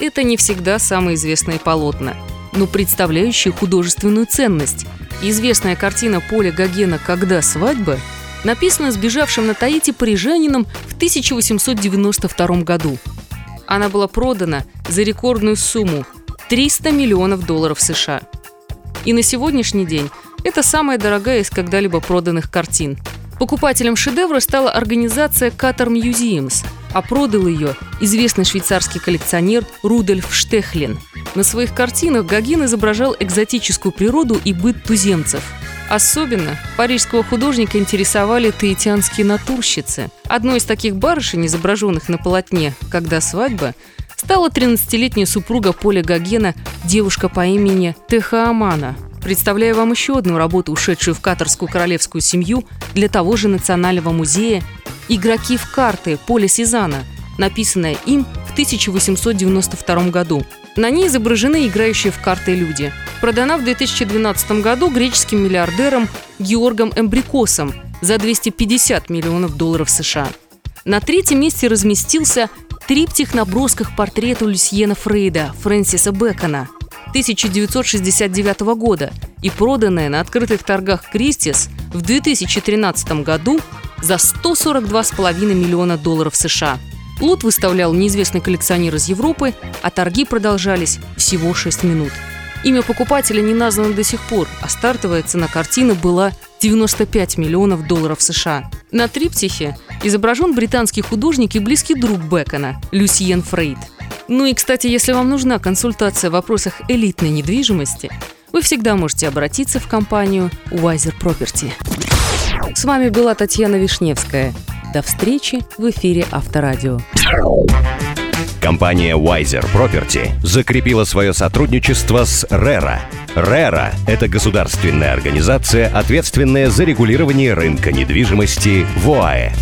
это не всегда самые известные полотна, но представляющие художественную ценность. Известная картина Поля Гогена «Когда свадьба» написана сбежавшим на Таити парижанином в 1892 году. Она была продана за рекордную сумму – 300 миллионов долларов США. И на сегодняшний день это самая дорогая из когда-либо проданных картин. Покупателем шедевра стала организация Qatar Museums, а продал ее известный швейцарский коллекционер Рудольф Штехлин. На своих картинах Гогин изображал экзотическую природу и быт туземцев. Особенно парижского художника интересовали таитянские натурщицы. Одной из таких барышень, изображенных на полотне «Когда свадьба», стала 13-летняя супруга Поля Гогена, девушка по имени Техаамана – Представляю вам еще одну работу, ушедшую в катарскую королевскую семью для того же Национального музея «Игроки в карты» Поля Сезана, написанная им в 1892 году. На ней изображены играющие в карты люди. Продана в 2012 году греческим миллиардером Георгом Эмбрикосом за 250 миллионов долларов США. На третьем месте разместился триптих на бросках портрету Люсьена Фрейда Фрэнсиса Бэкона – 1969 года и проданная на открытых торгах Кристис в 2013 году за 142,5 миллиона долларов США. Лот выставлял неизвестный коллекционер из Европы, а торги продолжались всего 6 минут. Имя покупателя не названо до сих пор, а стартовая цена картины была 95 миллионов долларов США. На триптихе изображен британский художник и близкий друг Бекона – Люсьен Фрейд – ну и, кстати, если вам нужна консультация в вопросах элитной недвижимости, вы всегда можете обратиться в компанию Wiser Property. С вами была Татьяна Вишневская. До встречи в эфире Авторадио. Компания Wiser Property закрепила свое сотрудничество с RERA. RERA – это государственная организация, ответственная за регулирование рынка недвижимости в ОАЭ.